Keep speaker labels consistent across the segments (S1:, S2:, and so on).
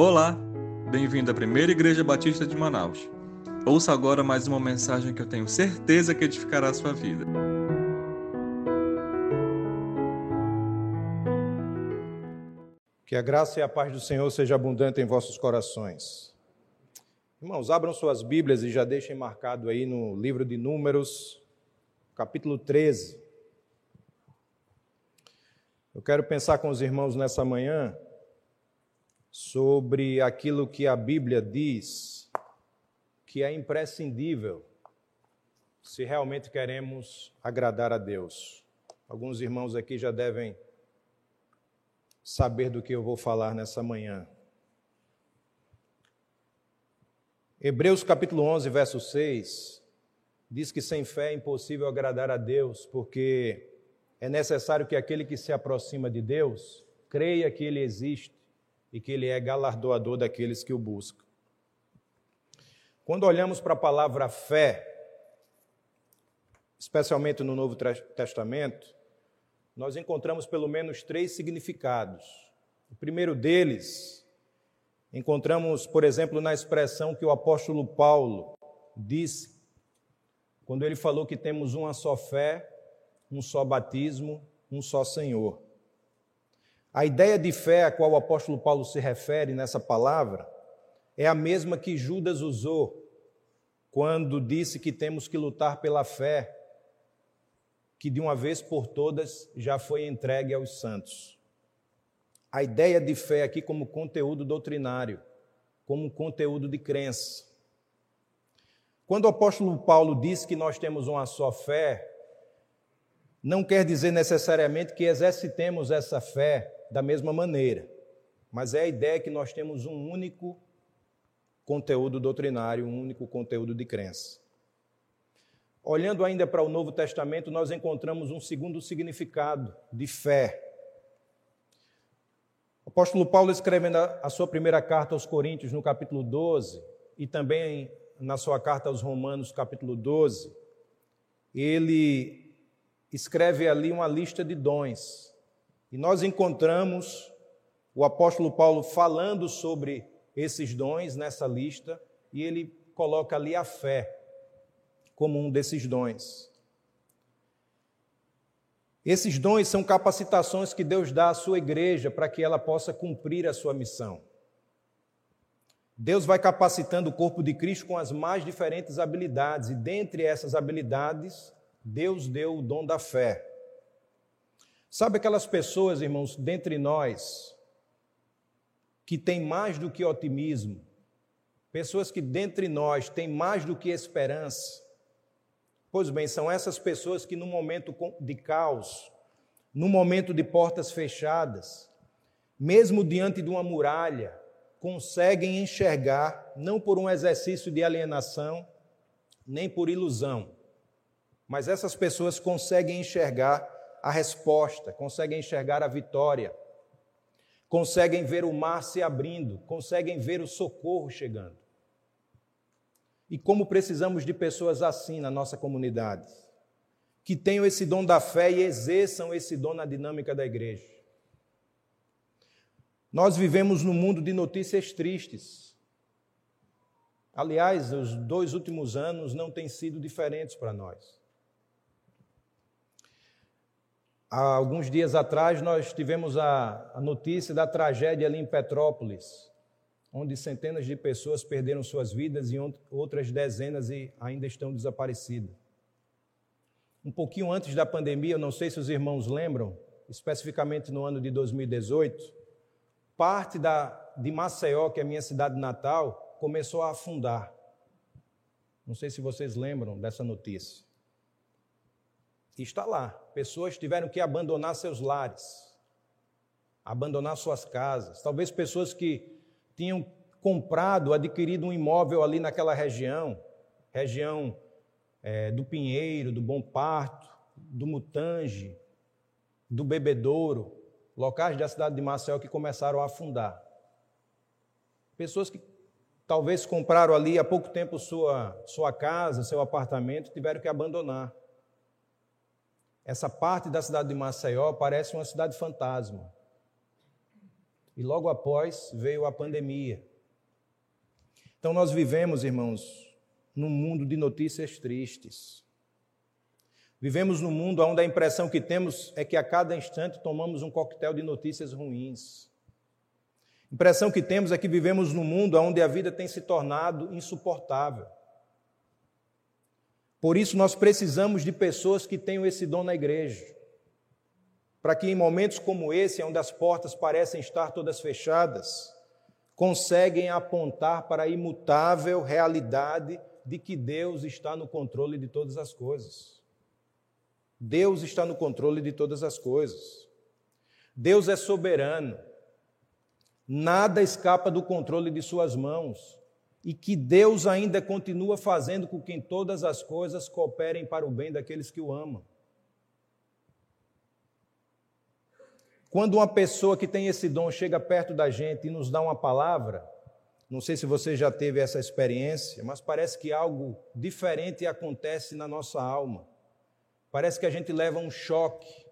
S1: Olá, bem-vindo à Primeira Igreja Batista de Manaus. Ouça agora mais uma mensagem que eu tenho certeza que edificará a sua vida.
S2: Que a graça e a paz do Senhor seja abundante em vossos corações. Irmãos, abram suas Bíblias e já deixem marcado aí no livro de Números, capítulo 13. Eu quero pensar com os irmãos nessa manhã sobre aquilo que a Bíblia diz que é imprescindível se realmente queremos agradar a Deus. Alguns irmãos aqui já devem saber do que eu vou falar nessa manhã. Hebreus capítulo 11, verso 6, diz que sem fé é impossível agradar a Deus, porque é necessário que aquele que se aproxima de Deus creia que ele existe e que Ele é galardoador daqueles que o buscam. Quando olhamos para a palavra fé, especialmente no Novo Testamento, nós encontramos pelo menos três significados. O primeiro deles, encontramos, por exemplo, na expressão que o apóstolo Paulo disse, quando ele falou que temos uma só fé, um só batismo, um só Senhor. A ideia de fé a qual o apóstolo Paulo se refere nessa palavra é a mesma que Judas usou quando disse que temos que lutar pela fé, que de uma vez por todas já foi entregue aos santos. A ideia de fé aqui como conteúdo doutrinário, como conteúdo de crença. Quando o apóstolo Paulo diz que nós temos uma só fé, não quer dizer necessariamente que exercitemos essa fé da mesma maneira, mas é a ideia que nós temos um único conteúdo doutrinário, um único conteúdo de crença. Olhando ainda para o Novo Testamento, nós encontramos um segundo significado de fé. O apóstolo Paulo, escrevendo a sua primeira carta aos Coríntios, no capítulo 12, e também na sua carta aos Romanos, capítulo 12, ele escreve ali uma lista de dons e nós encontramos o apóstolo Paulo falando sobre esses dons nessa lista, e ele coloca ali a fé como um desses dons. Esses dons são capacitações que Deus dá à sua igreja para que ela possa cumprir a sua missão. Deus vai capacitando o corpo de Cristo com as mais diferentes habilidades, e dentre essas habilidades, Deus deu o dom da fé. Sabe aquelas pessoas, irmãos, dentre nós, que têm mais do que otimismo, pessoas que dentre nós têm mais do que esperança? Pois bem, são essas pessoas que no momento de caos, no momento de portas fechadas, mesmo diante de uma muralha, conseguem enxergar, não por um exercício de alienação, nem por ilusão, mas essas pessoas conseguem enxergar a resposta, conseguem enxergar a vitória, conseguem ver o mar se abrindo, conseguem ver o socorro chegando. E como precisamos de pessoas assim na nossa comunidade, que tenham esse dom da fé e exerçam esse dom na dinâmica da igreja. Nós vivemos num mundo de notícias tristes. Aliás, os dois últimos anos não têm sido diferentes para nós. Há alguns dias atrás, nós tivemos a, notícia da tragédia ali em Petrópolis, onde centenas de pessoas perderam suas vidas e outras dezenas ainda estão desaparecidas. Um pouquinho antes da pandemia, eu não sei se os irmãos lembram, especificamente no ano de 2018, parte da, de Maceió, que é a minha cidade natal, começou a afundar. Não sei se vocês lembram dessa notícia está lá. Pessoas tiveram que abandonar seus lares, abandonar suas casas. Talvez pessoas que tinham comprado, adquirido um imóvel ali naquela região, região é, do Pinheiro, do Bom Parto, do Mutange, do Bebedouro, locais da cidade de Maceió que começaram a afundar. Pessoas que talvez compraram ali há pouco tempo sua, sua casa, seu apartamento, tiveram que abandonar. Essa parte da cidade de Maceió parece uma cidade fantasma. E logo após veio a pandemia. Então nós vivemos, irmãos, num mundo de notícias tristes. Vivemos num mundo onde a impressão que temos é que a cada instante tomamos um coquetel de notícias ruins. A impressão que temos é que vivemos num mundo onde a vida tem se tornado insuportável. Por isso, nós precisamos de pessoas que tenham esse dom na igreja, para que em momentos como esse, onde as portas parecem estar todas fechadas, conseguem apontar para a imutável realidade de que Deus está no controle de todas as coisas. Deus está no controle de todas as coisas. Deus é soberano. Nada escapa do controle de Suas mãos. E que Deus ainda continua fazendo com que todas as coisas cooperem para o bem daqueles que o amam. Quando uma pessoa que tem esse dom chega perto da gente e nos dá uma palavra, não sei se você já teve essa experiência, mas parece que algo diferente acontece na nossa alma. Parece que a gente leva um choque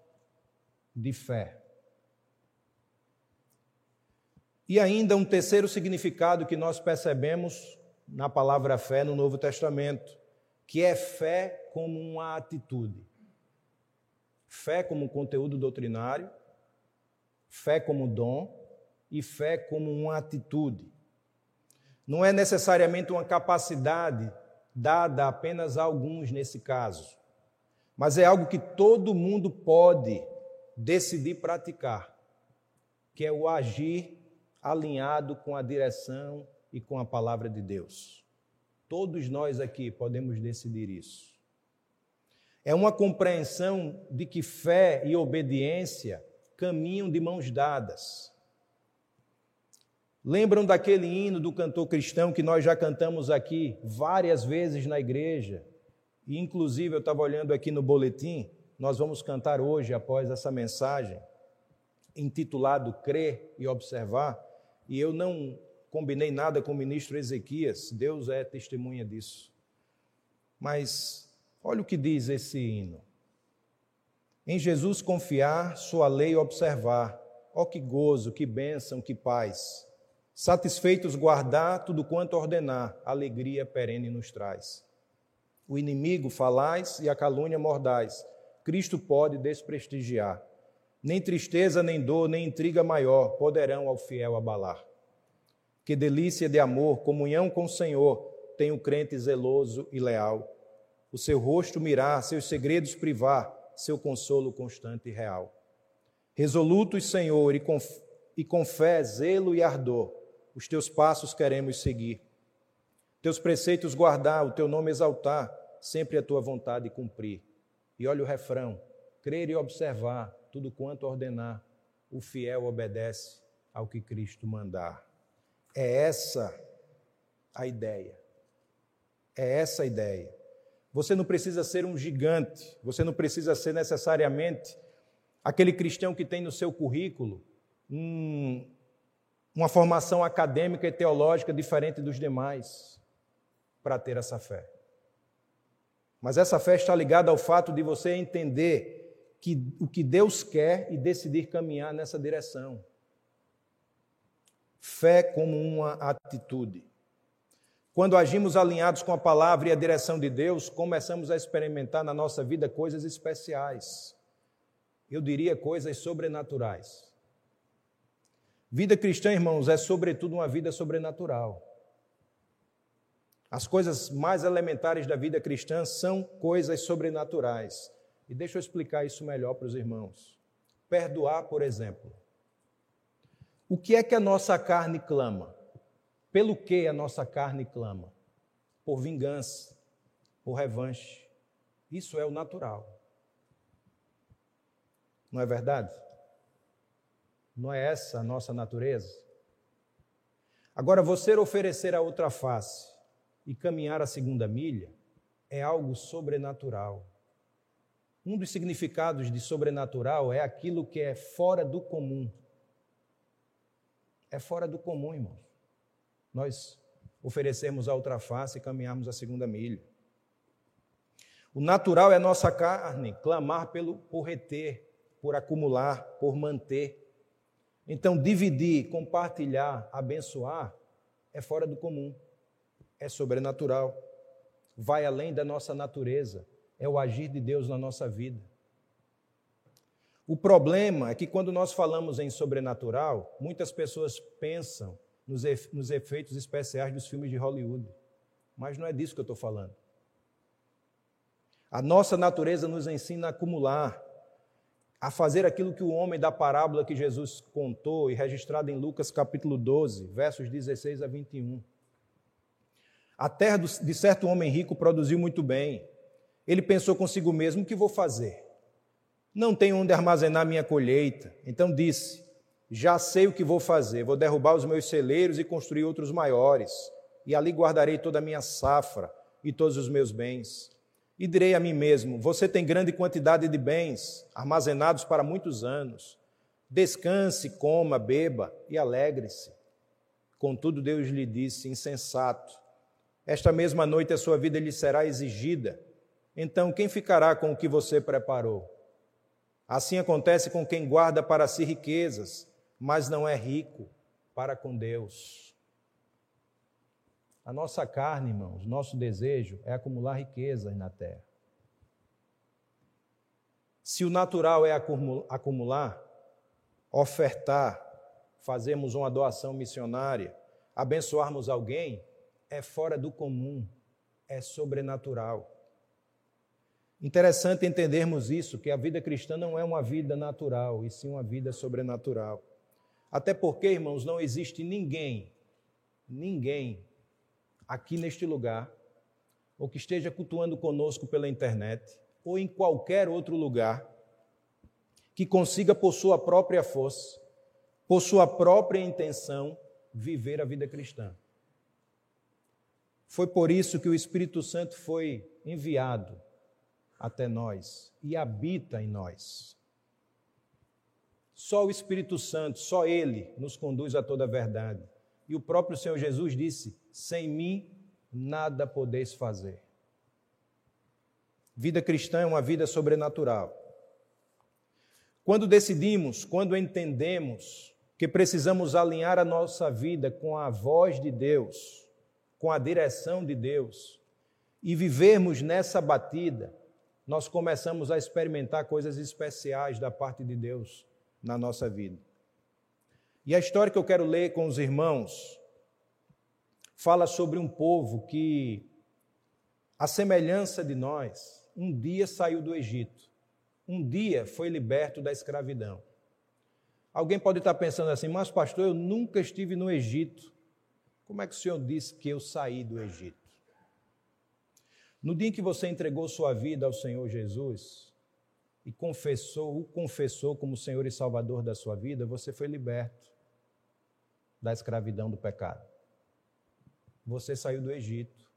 S2: de fé. E ainda um terceiro significado que nós percebemos na palavra fé no Novo Testamento, que é fé como uma atitude. Fé como conteúdo doutrinário, fé como dom e fé como uma atitude. Não é necessariamente uma capacidade dada apenas a alguns nesse caso, mas é algo que todo mundo pode decidir praticar, que é o agir alinhado com a direção e com a palavra de Deus. Todos nós aqui podemos decidir isso. É uma compreensão de que fé e obediência caminham de mãos dadas. Lembram daquele hino do cantor cristão que nós já cantamos aqui várias vezes na igreja? Inclusive eu estava olhando aqui no boletim, nós vamos cantar hoje após essa mensagem, intitulado Crer e Observar, e eu não combinei nada com o ministro Ezequias, Deus é testemunha disso. Mas olha o que diz esse hino. Em Jesus confiar, sua lei observar. Ó oh, que gozo, que bênção, que paz. Satisfeitos guardar tudo quanto ordenar, alegria perene nos traz. O inimigo falais e a calúnia mordais, Cristo pode desprestigiar. Nem tristeza, nem dor, nem intriga maior poderão ao fiel abalar. Que delícia de amor, comunhão com o Senhor, tem o crente zeloso e leal. O seu rosto mirar, seus segredos privar, seu consolo constante e real. Resolutos, Senhor, e com, e com fé, zelo e ardor, os teus passos queremos seguir. Teus preceitos guardar, o teu nome exaltar, sempre a tua vontade cumprir. E olha o refrão: crer e observar tudo quanto ordenar, o fiel obedece ao que Cristo mandar. É essa a ideia. É essa a ideia. Você não precisa ser um gigante, você não precisa ser necessariamente aquele cristão que tem no seu currículo um, uma formação acadêmica e teológica diferente dos demais para ter essa fé. Mas essa fé está ligada ao fato de você entender que o que Deus quer e decidir caminhar nessa direção. Fé como uma atitude. Quando agimos alinhados com a palavra e a direção de Deus, começamos a experimentar na nossa vida coisas especiais. Eu diria coisas sobrenaturais. Vida cristã, irmãos, é sobretudo uma vida sobrenatural. As coisas mais elementares da vida cristã são coisas sobrenaturais. E deixa eu explicar isso melhor para os irmãos. Perdoar, por exemplo. O que é que a nossa carne clama? Pelo que a nossa carne clama? Por vingança, por revanche. Isso é o natural. Não é verdade? Não é essa a nossa natureza? Agora, você oferecer a outra face e caminhar a segunda milha é algo sobrenatural. Um dos significados de sobrenatural é aquilo que é fora do comum. É fora do comum, irmãos nós oferecermos a outra face e caminharmos a segunda milha. O natural é nossa carne clamar pelo, por reter, por acumular, por manter. Então, dividir, compartilhar, abençoar é fora do comum, é sobrenatural, vai além da nossa natureza, é o agir de Deus na nossa vida. O problema é que quando nós falamos em sobrenatural, muitas pessoas pensam nos, efeitos especiais dos filmes de Hollywood. Mas não é disso que eu estou falando. A nossa natureza nos ensina a acumular, a fazer aquilo que o homem da parábola que Jesus contou e registrado em Lucas capítulo 12, versos 16 a 21. A terra de certo homem rico produziu muito bem. Ele pensou consigo mesmo: o que vou fazer? Não tenho onde armazenar minha colheita. Então disse: Já sei o que vou fazer. Vou derrubar os meus celeiros e construir outros maiores. E ali guardarei toda a minha safra e todos os meus bens. E direi a mim mesmo: Você tem grande quantidade de bens, armazenados para muitos anos. Descanse, coma, beba e alegre-se. Contudo, Deus lhe disse: Insensato, esta mesma noite a sua vida lhe será exigida. Então, quem ficará com o que você preparou? Assim acontece com quem guarda para si riquezas, mas não é rico para com Deus. A nossa carne, irmãos, nosso desejo é acumular riquezas na terra. Se o natural é acumular, ofertar, fazermos uma doação missionária, abençoarmos alguém, é fora do comum, é sobrenatural. Interessante entendermos isso, que a vida cristã não é uma vida natural, e sim uma vida sobrenatural. Até porque, irmãos, não existe ninguém, ninguém aqui neste lugar, ou que esteja cultuando conosco pela internet, ou em qualquer outro lugar, que consiga, por sua própria força, por sua própria intenção, viver a vida cristã. Foi por isso que o Espírito Santo foi enviado até nós e habita em nós. Só o Espírito Santo, só Ele nos conduz a toda a verdade. E o próprio Senhor Jesus disse: sem mim nada podeis fazer. Vida cristã é uma vida sobrenatural. Quando decidimos, quando entendemos que precisamos alinhar a nossa vida com a voz de Deus, com a direção de Deus, e vivermos nessa batida, nós começamos a experimentar coisas especiais da parte de Deus na nossa vida. E a história que eu quero ler com os irmãos fala sobre um povo que, a semelhança de nós, um dia saiu do Egito, um dia foi liberto da escravidão. Alguém pode estar pensando assim, mas pastor, eu nunca estive no Egito. Como é que o senhor disse que eu saí do Egito? No dia em que você entregou sua vida ao Senhor Jesus e confessou, o confessou como Senhor e Salvador da sua vida, você foi liberto da escravidão do pecado. Você saiu do Egito.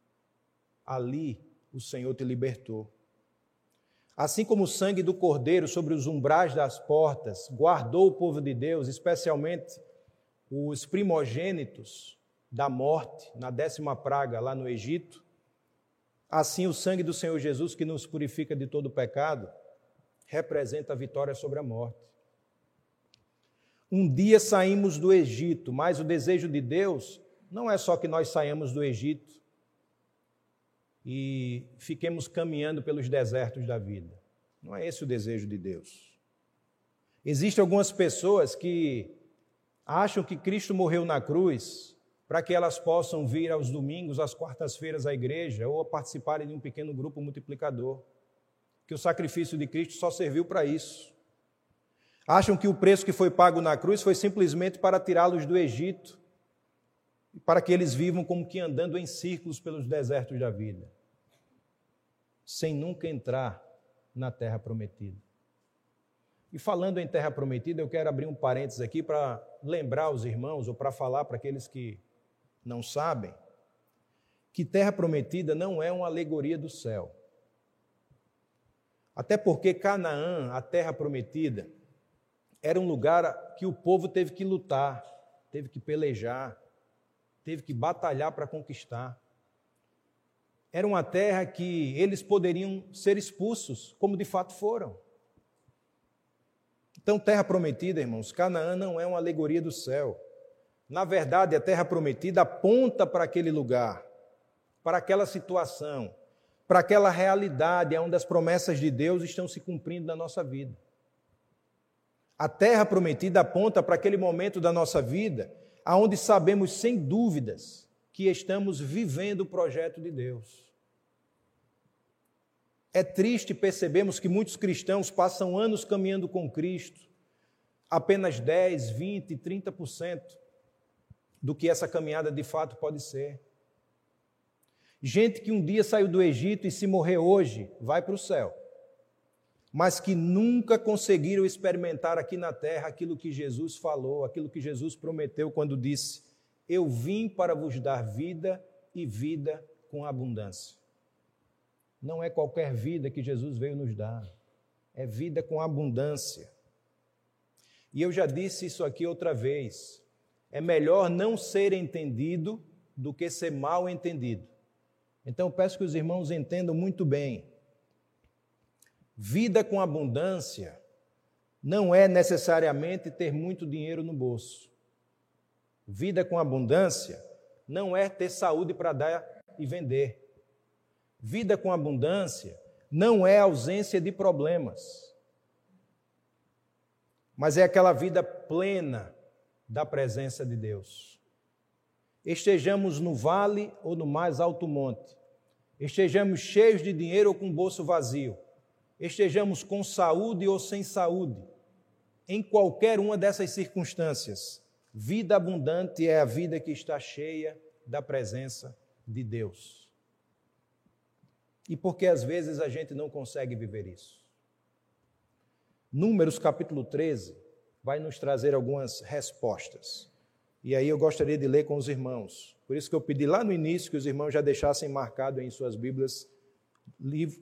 S2: Ali o Senhor te libertou. Assim como o sangue do cordeiro sobre os umbrais das portas guardou o povo de Deus, especialmente os primogênitos da morte na décima praga lá no Egito, assim o sangue do Senhor Jesus, que nos purifica de todo pecado, representa a vitória sobre a morte. Um dia saímos do Egito, mas o desejo de Deus não é só que nós saímos do Egito e fiquemos caminhando pelos desertos da vida. Não é esse o desejo de Deus. Existem algumas pessoas que acham que Cristo morreu na cruz para que elas possam vir aos domingos, às quartas-feiras à igreja ou participarem de um pequeno grupo multiplicador. Que o sacrifício de Cristo só serviu para isso. Acham que o preço que foi pago na cruz foi simplesmente para tirá-los do Egito para que eles vivam como que andando em círculos pelos desertos da vida, sem nunca entrar na terra prometida. E falando em terra prometida, eu quero abrir um parênteses aqui para lembrar os irmãos, ou para falar para aqueles que não sabem, que terra prometida não é uma alegoria do céu. Até porque Canaã, a terra prometida, era um lugar que o povo teve que lutar, teve que pelejar, teve que batalhar para conquistar. Era uma terra que eles poderiam ser expulsos, como de fato foram. Então, terra prometida, irmãos, Canaã não é uma alegoria do céu. Na verdade, a terra prometida aponta para aquele lugar, para aquela situação, para aquela realidade onde as promessas de Deus estão se cumprindo na nossa vida. A terra prometida aponta para aquele momento da nossa vida aonde sabemos sem dúvidas que estamos vivendo o projeto de Deus. É triste percebermos que muitos cristãos passam anos caminhando com Cristo, apenas 10, 20, 30% do que essa caminhada de fato pode ser. Gente que um dia saiu do Egito e se morrer hoje, vai para o céu. Mas que nunca conseguiram experimentar aqui na terra aquilo que Jesus falou, aquilo que Jesus prometeu quando disse: Eu vim para vos dar vida e vida com abundância. Não é qualquer vida que Jesus veio nos dar, é vida com abundância. E eu já disse isso aqui outra vez. É melhor não ser entendido do que ser mal entendido. Então peço que os irmãos entendam muito bem. Vida com abundância não é necessariamente ter muito dinheiro no bolso. Vida com abundância não é ter saúde para dar e vender. Vida com abundância não é ausência de problemas, mas é aquela vida plena da presença de Deus. Estejamos no vale ou no mais alto monte, estejamos cheios de dinheiro ou com bolso vazio, estejamos com saúde ou sem saúde, em qualquer uma dessas circunstâncias, vida abundante é a vida que está cheia da presença de Deus e porque às vezes a gente não consegue viver isso. Números capítulo 13 vai nos trazer algumas respostas. E aí eu gostaria de ler com os irmãos. Por isso que eu pedi lá no início que os irmãos já deixassem marcado em suas Bíblias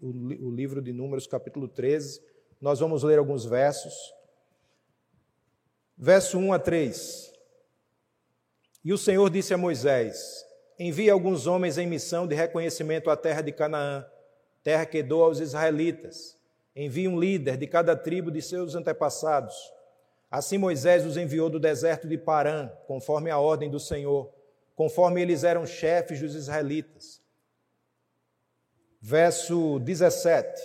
S2: o livro de Números, capítulo 13. Nós vamos ler alguns versos. Verso 1 a 3. E o Senhor disse a Moisés: Envie alguns homens em missão de reconhecimento à terra de Canaã terra que dou aos israelitas. Envie um líder de cada tribo de seus antepassados. Assim Moisés os enviou do deserto de Parã, conforme a ordem do Senhor, conforme eles eram chefes dos israelitas. Verso 17.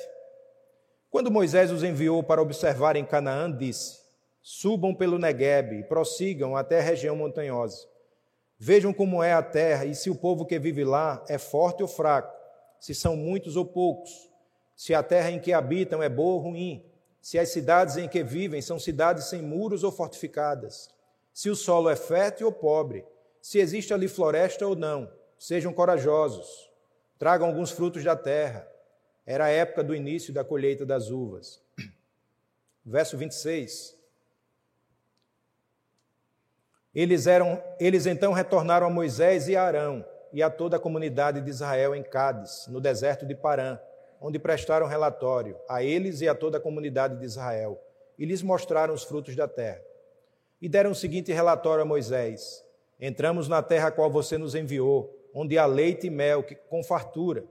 S2: Quando Moisés os enviou para observar em Canaã, disse: Subam pelo Negueb e prossigam até a região montanhosa. Vejam como é a terra e se o povo que vive lá é forte ou fraco se são muitos ou poucos, se a terra em que habitam é boa ou ruim, se as cidades em que vivem são cidades sem muros ou fortificadas, se o solo é fértil ou pobre, se existe ali floresta ou não. Sejam corajosos, tragam alguns frutos da terra. Era a época do início da colheita das uvas. Verso 26. Eles, eram, eles então retornaram a Moisés e a Arão e a toda a comunidade de Israel em Cádiz, no deserto de Parã, onde prestaram relatório a eles e a toda a comunidade de Israel, e lhes mostraram os frutos da terra. E deram o seguinte relatório a Moisés: Entramos na terra a qual você nos enviou, onde há leite e mel, com fartura.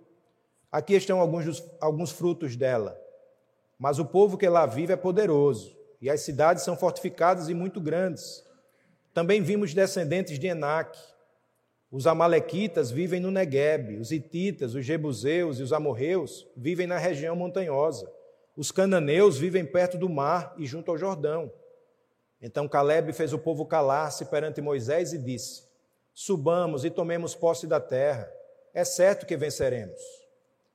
S2: Aqui estão alguns, alguns frutos dela. Mas o povo que lá vive é poderoso, e as cidades são fortificadas e muito grandes. Também vimos descendentes de Enaque, os amalequitas vivem no Negueb, os hititas, os jebuseus e os amorreus vivem na região montanhosa. Os cananeus vivem perto do mar e junto ao Jordão. Então Caleb fez o povo calar-se perante Moisés e disse: Subamos e tomemos posse da terra. É certo que venceremos.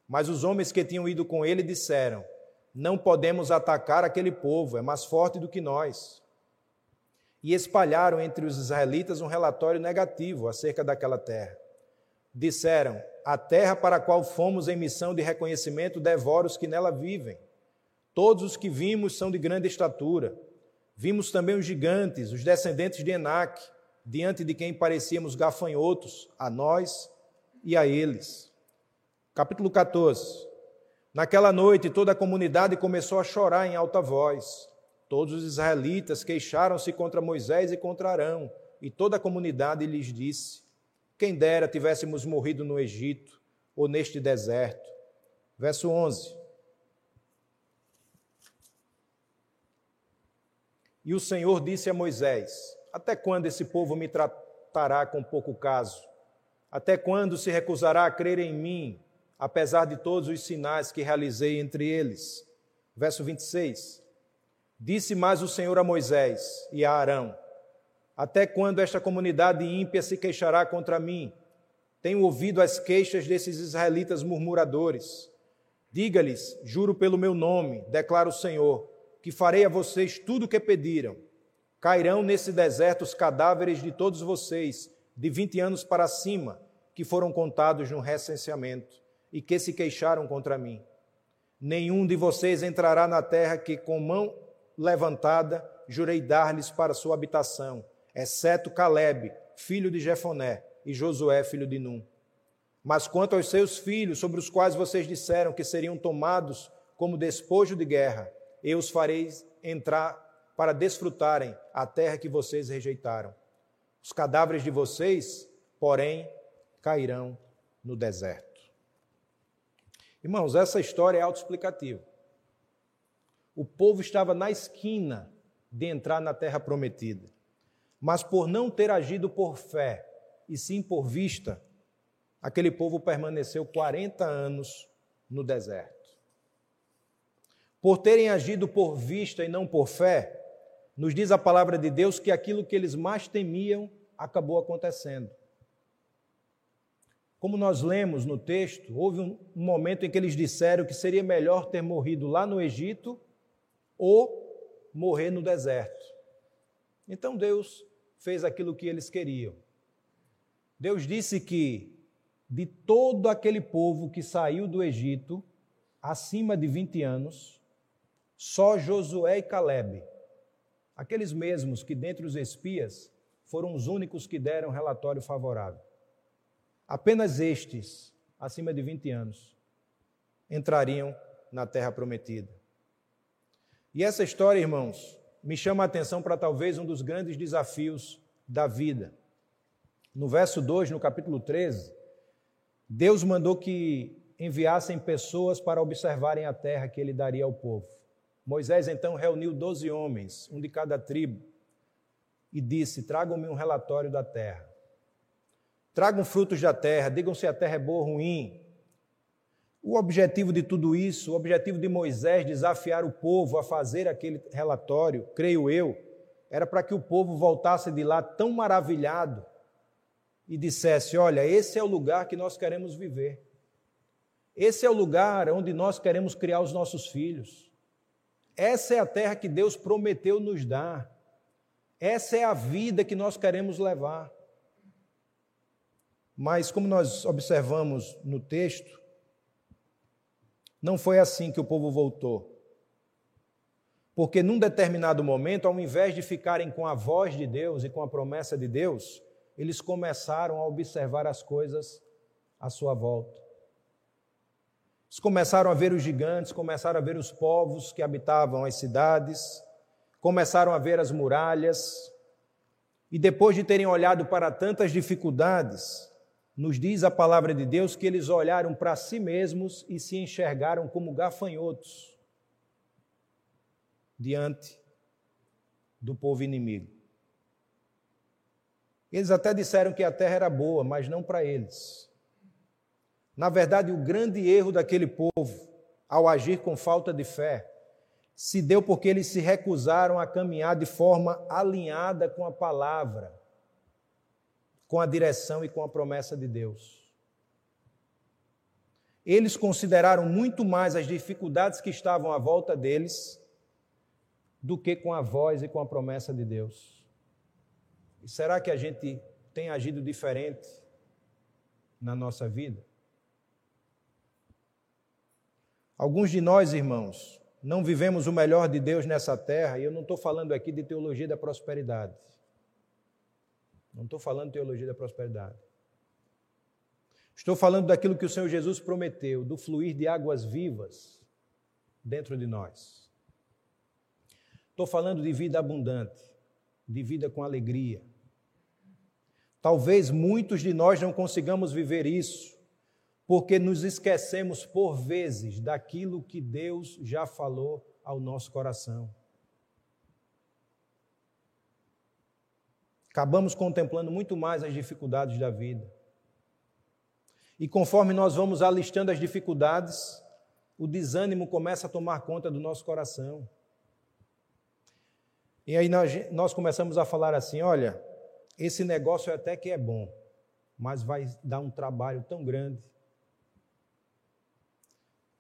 S2: Mas os homens que tinham ido com ele disseram: Não podemos atacar aquele povo, é mais forte do que nós e espalharam entre os israelitas um relatório negativo acerca daquela terra. Disseram: A terra para a qual fomos em missão de reconhecimento devora os que nela vivem. Todos os que vimos são de grande estatura. Vimos também os gigantes, os descendentes de Enac, diante de quem parecíamos gafanhotos, a nós e a eles. Capítulo 14. Naquela noite toda a comunidade começou a chorar em alta voz. Todos os israelitas queixaram-se contra Moisés e contra Arão, e toda a comunidade lhes disse: Quem dera tivéssemos morrido no Egito ou neste deserto. Verso 11. E o Senhor disse a Moisés: Até quando esse povo me tratará com pouco caso? Até quando se recusará a crer em mim, apesar de todos os sinais que realizei entre eles? Verso 26. Disse mais o Senhor a Moisés e a Arão: Até quando esta comunidade ímpia se queixará contra mim? Tenho ouvido as queixas desses israelitas murmuradores. Diga-lhes: Juro pelo meu nome, declara o Senhor que farei a vocês tudo o que pediram. Cairão nesse deserto os cadáveres de todos vocês, de vinte anos para cima, que foram contados no recenseamento e que se queixaram contra mim. Nenhum de vocês entrará na terra que, com mão levantada, jurei dar-lhes para sua habitação, exceto Caleb, filho de Jefoné, e Josué, filho de Num. Mas quanto aos seus filhos, sobre os quais vocês disseram que seriam tomados como despojo de guerra, eu os farei entrar para desfrutarem a terra que vocês rejeitaram. Os cadáveres de vocês, porém, cairão no deserto. Irmãos, essa história é autoexplicativa. O povo estava na esquina de entrar na terra prometida, mas por não ter agido por fé e sim por vista, aquele povo permaneceu 40 anos no deserto por terem agido por vista e não por fé, nos diz a palavra de Deus que aquilo que eles mais temiam acabou acontecendo. Como nós lemos no texto, houve um momento em que eles disseram que seria melhor ter morrido lá no Egito ou morrer no deserto. Então Deus fez aquilo que eles queriam. Deus disse que de todo aquele povo que saiu do Egito, acima de 20 anos, só Josué e Caleb, aqueles mesmos que dentre os espias foram os únicos que deram relatório favorável. Apenas estes, acima de 20 anos, entrariam na terra prometida. E essa história, irmãos, me chama a atenção para talvez um dos grandes desafios da vida. No verso 2, no capítulo 13, Deus mandou que enviassem pessoas para observarem a terra que ele daria ao povo. Moisés então reuniu doze homens, um de cada tribo, e disse: Tragam-me um relatório da terra. Tragam frutos da terra, digam se a terra é boa ou ruim. O objetivo de tudo isso, o objetivo de Moisés desafiar o povo a fazer aquele relatório, creio eu, era para que o povo voltasse de lá tão maravilhado e dissesse: Olha, esse é o lugar que nós queremos viver. Esse é o lugar onde nós queremos criar os nossos filhos. Essa é a terra que Deus prometeu nos dar. Essa é a vida que nós queremos levar. Mas, como nós observamos no texto, não foi assim que o povo voltou. Porque, num determinado momento, ao invés de ficarem com a voz de Deus e com a promessa de Deus, eles começaram a observar as coisas à sua volta. Eles começaram a ver os gigantes, começaram a ver os povos que habitavam as cidades, começaram a ver as muralhas, e depois de terem olhado para tantas dificuldades, nos diz a palavra de Deus que eles olharam para si mesmos e se enxergaram como gafanhotos diante do povo inimigo. Eles até disseram que a terra era boa, mas não para eles. Na verdade, o grande erro daquele povo, ao agir com falta de fé, se deu porque eles se recusaram a caminhar de forma alinhada com a palavra, com a direção e com a promessa de Deus. Eles consideraram muito mais as dificuldades que estavam à volta deles do que com a voz e com a promessa de Deus. E será que a gente tem agido diferente na nossa vida? Alguns de nós, irmãos, não vivemos o melhor de Deus nessa terra, e eu não estou falando aqui de teologia da prosperidade. Não estou falando teologia da prosperidade. Estou falando daquilo que o Senhor Jesus prometeu, do fluir de águas vivas dentro de nós. Estou falando de vida abundante, de vida com alegria. Talvez muitos de nós não consigamos viver isso, porque nos esquecemos por vezes daquilo que Deus já falou ao nosso coração. Acabamos contemplando muito mais as dificuldades da vida. E conforme nós vamos alistando as dificuldades, o desânimo começa a tomar conta do nosso coração. E aí nós, nós começamos a falar assim: olha, esse negócio até que é bom, mas vai dar um trabalho tão grande.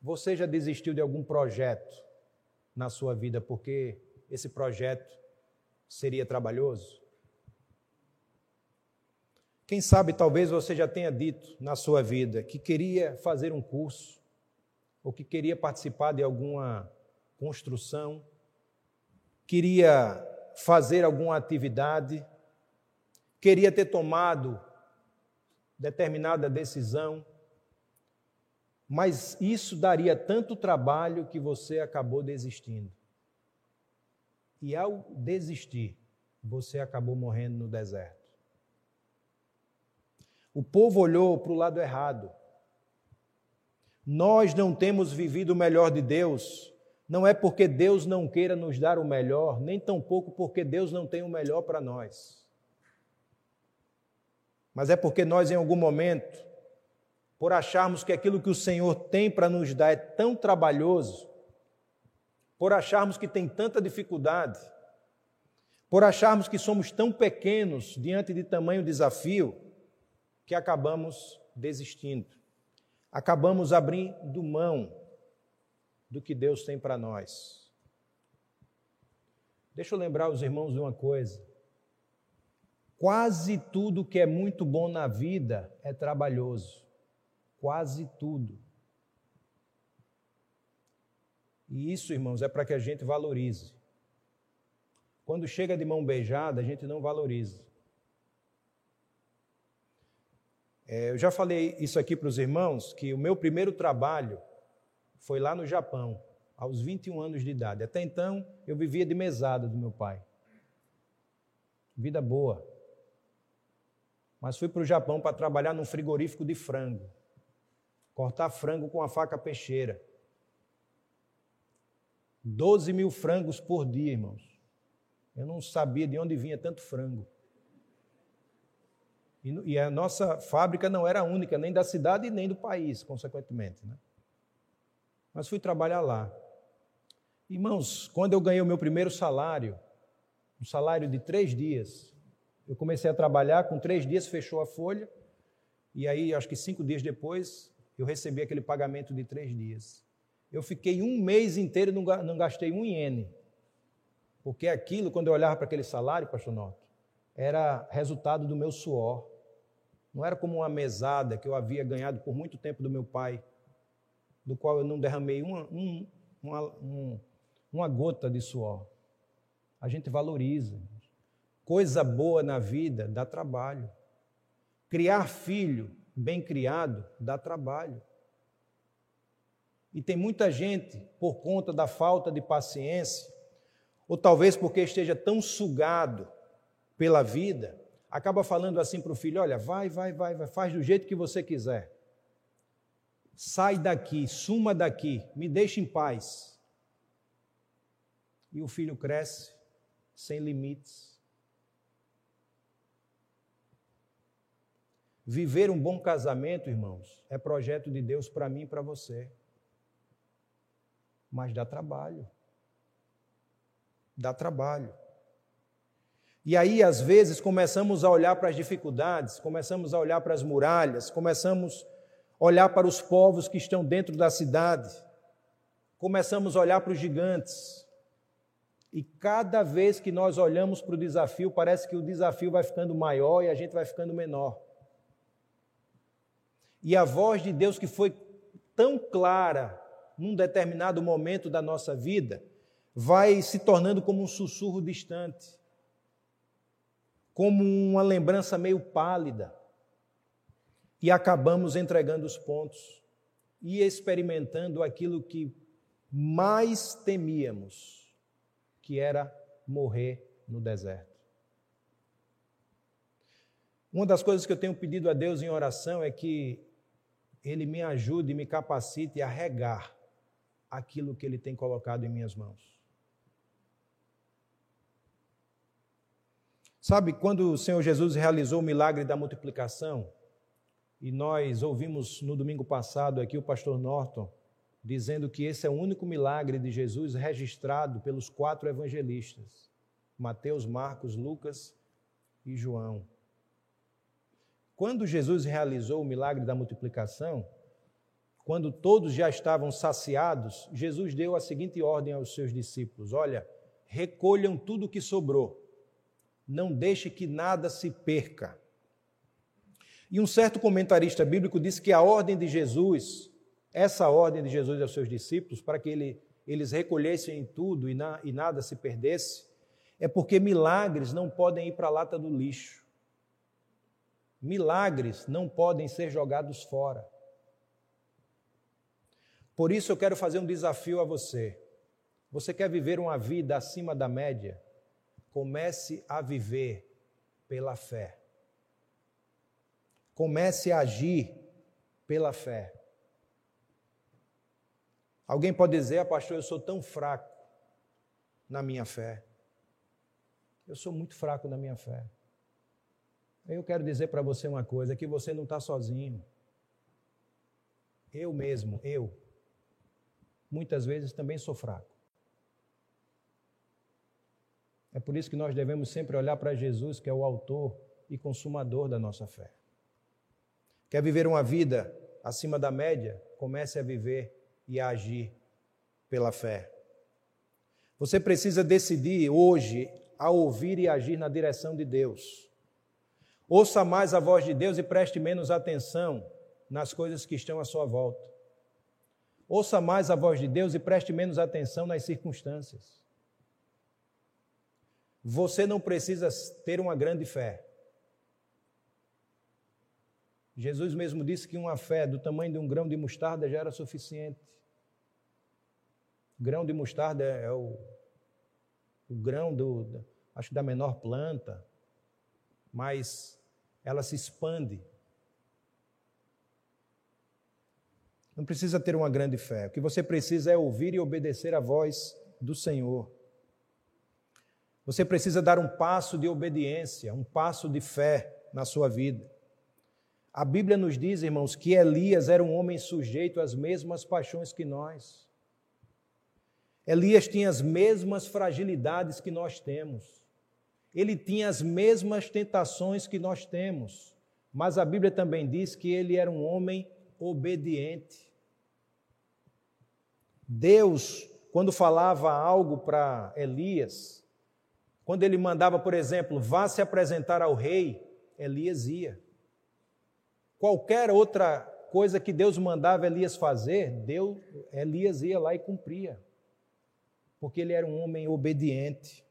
S2: Você já desistiu de algum projeto na sua vida porque esse projeto seria trabalhoso? Quem sabe talvez você já tenha dito na sua vida que queria fazer um curso, ou que queria participar de alguma construção, queria fazer alguma atividade, queria ter tomado determinada decisão, mas isso daria tanto trabalho que você acabou desistindo. E ao desistir, você acabou morrendo no deserto. O povo olhou para o lado errado. Nós não temos vivido o melhor de Deus, não é porque Deus não queira nos dar o melhor, nem tampouco porque Deus não tem o melhor para nós. Mas é porque nós, em algum momento, por acharmos que aquilo que o Senhor tem para nos dar é tão trabalhoso, por acharmos que tem tanta dificuldade, por acharmos que somos tão pequenos diante de tamanho desafio, que acabamos desistindo. Acabamos abrindo mão do que Deus tem para nós. Deixa eu lembrar os irmãos de uma coisa. Quase tudo que é muito bom na vida é trabalhoso. Quase tudo. E isso, irmãos, é para que a gente valorize. Quando chega de mão beijada, a gente não valoriza. É, eu já falei isso aqui para os irmãos, que o meu primeiro trabalho foi lá no Japão, aos 21 anos de idade. Até então, eu vivia de mesada do meu pai. Vida boa. Mas fui para o Japão para trabalhar num frigorífico de frango. Cortar frango com a faca peixeira. 12 mil frangos por dia, irmãos. Eu não sabia de onde vinha tanto frango. E, a nossa fábrica não era única, nem da cidade nem do país, consequentemente. Né? Mas fui trabalhar lá. Irmãos, quando eu ganhei o meu primeiro salário, um salário de três dias, eu comecei a trabalhar, com três dias fechou a folha, e aí, acho que cinco dias depois, eu recebi aquele pagamento de três dias. Eu fiquei um mês inteiro e não gastei um iene. Porque aquilo, quando eu olhava para aquele salário, pastor Norte, era resultado do meu suor. Não era como uma mesada que eu havia ganhado por muito tempo do meu pai, do qual eu não derramei uma, um, uma, um, uma gota de suor. A gente valoriza. Coisa boa na vida dá trabalho. Criar filho bem criado dá trabalho. E tem muita gente, por conta da falta de paciência, ou talvez porque esteja tão sugado pela vida, acaba falando assim para o filho: olha, vai, vai, vai, vai, faz do jeito que você quiser. Sai daqui, suma daqui, me deixe em paz. E o filho cresce sem limites. Viver um bom casamento, irmãos, é projeto de Deus para mim e para você. Mas dá trabalho. Dá trabalho. E aí, às vezes, começamos a olhar para as dificuldades, começamos a olhar para as muralhas, começamos a olhar para os povos que estão dentro da cidade, começamos a olhar para os gigantes. E cada vez que nós olhamos para o desafio, parece que o desafio vai ficando maior e a gente vai ficando menor. E a voz de Deus que foi tão clara num determinado momento da nossa vida, vai se tornando como um sussurro distante como uma lembrança meio pálida. E acabamos entregando os pontos e experimentando aquilo que mais temíamos, que era morrer no deserto. Uma das coisas que eu tenho pedido a Deus em oração é que Ele me ajude e me capacite a regar aquilo que Ele tem colocado em minhas mãos. Sabe, quando o Senhor Jesus realizou o milagre da multiplicação, e nós ouvimos no domingo passado aqui o pastor Norton dizendo que esse é o único milagre de Jesus registrado pelos quatro evangelistas: Mateus, Marcos, Lucas e João. Quando Jesus realizou o milagre da multiplicação, quando todos já estavam saciados, Jesus deu a seguinte ordem aos seus discípulos: Olha, recolham tudo o que sobrou, não deixe que nada se perca. E um certo comentarista bíblico disse que a ordem de Jesus essa ordem de Jesus aos seus discípulos, para que ele, eles recolhessem tudo e, na, e nada se perdesse, é porque milagres não podem ir para a lata do lixo. Milagres não podem ser jogados fora. Por isso eu quero fazer um desafio a você. Você quer viver uma vida acima da média? Comece a viver pela fé. Comece a agir pela fé. Alguém pode dizer, ah, pastor, eu sou tão fraco na minha fé. Eu sou muito fraco na minha fé. Eu quero dizer para você uma coisa: que você não está sozinho. Eu mesmo, eu, muitas vezes também sou fraco. É por isso que nós devemos sempre olhar para Jesus, que é o autor e consumador da nossa fé. Quer viver uma vida acima da média? Comece a viver e a agir pela fé. Você precisa decidir hoje a ouvir e agir na direção de Deus. Ouça mais a voz de Deus e preste menos atenção nas coisas que estão à sua volta. Ouça mais a voz de Deus e preste menos atenção nas circunstâncias. Você não precisa ter uma grande fé. Jesus mesmo disse que uma fé do tamanho de um grão de mostarda já era suficiente. Grão de mostarda é, é o, o grão do, acho da menor planta, mas ela se expande. Não precisa ter uma grande fé. O que você precisa é ouvir e obedecer a voz do Senhor. Você precisa dar um passo de obediência, um passo de fé na sua vida. A Bíblia nos diz, irmãos, que Elias era um homem sujeito às mesmas paixões que nós. Elias tinha as mesmas fragilidades que nós temos. Ele tinha as mesmas tentações que nós temos. Mas a Bíblia também diz que ele era um homem obediente. Deus, quando falava algo para Elias, quando ele mandava, por exemplo, vá se apresentar ao rei, Elias ia. Qualquer outra coisa que Deus mandava Elias fazer, Deus, Elias ia lá e cumpria porque ele era um homem obediente.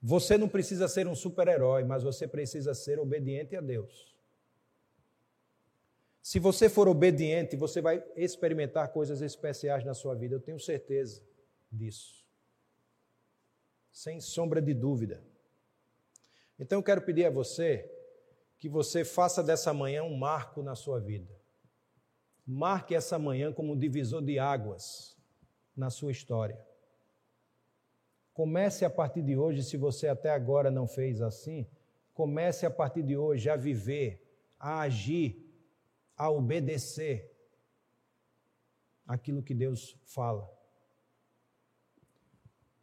S2: Você não precisa ser um super-herói, mas você precisa ser obediente a Deus. Se você for obediente, você vai experimentar coisas especiais na sua vida, eu tenho certeza disso. Sem sombra de dúvida. Então eu quero pedir a você que você faça dessa manhã um marco na sua vida. Marque essa manhã como um divisor de águas na sua história. Comece a partir de hoje, se você até agora não fez assim, comece a partir de hoje a viver, a agir, a obedecer aquilo que Deus fala.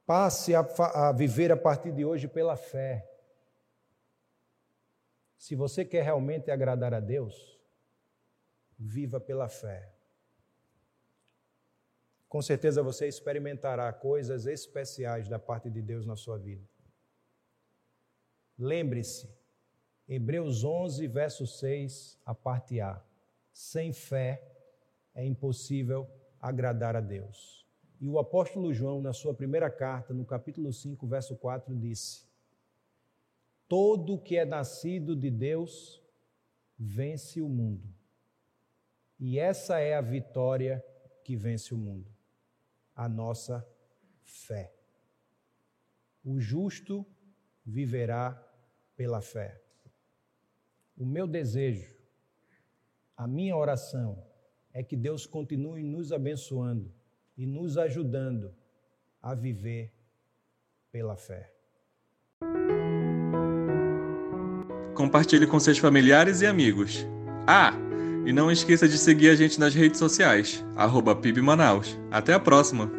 S2: Passe a, a, viver a partir de hoje pela fé. Se você quer realmente agradar a Deus, viva pela fé com certeza você experimentará coisas especiais da parte de Deus na sua vida. Lembre-se, Hebreus 11, verso 6, a parte A. Sem fé é impossível agradar a Deus. E o apóstolo João, na sua primeira carta, no capítulo 5, verso 4, disse: Todo que é nascido de Deus vence o mundo. E essa é a vitória que vence o mundo a nossa fé. O justo viverá pela fé. O meu desejo, a minha oração é que Deus continue nos abençoando e nos ajudando a viver pela fé.
S1: Compartilhe com seus familiares e amigos. Ah, e não esqueça de seguir a gente nas redes sociais, arroba PIB Manaus. Até a próxima!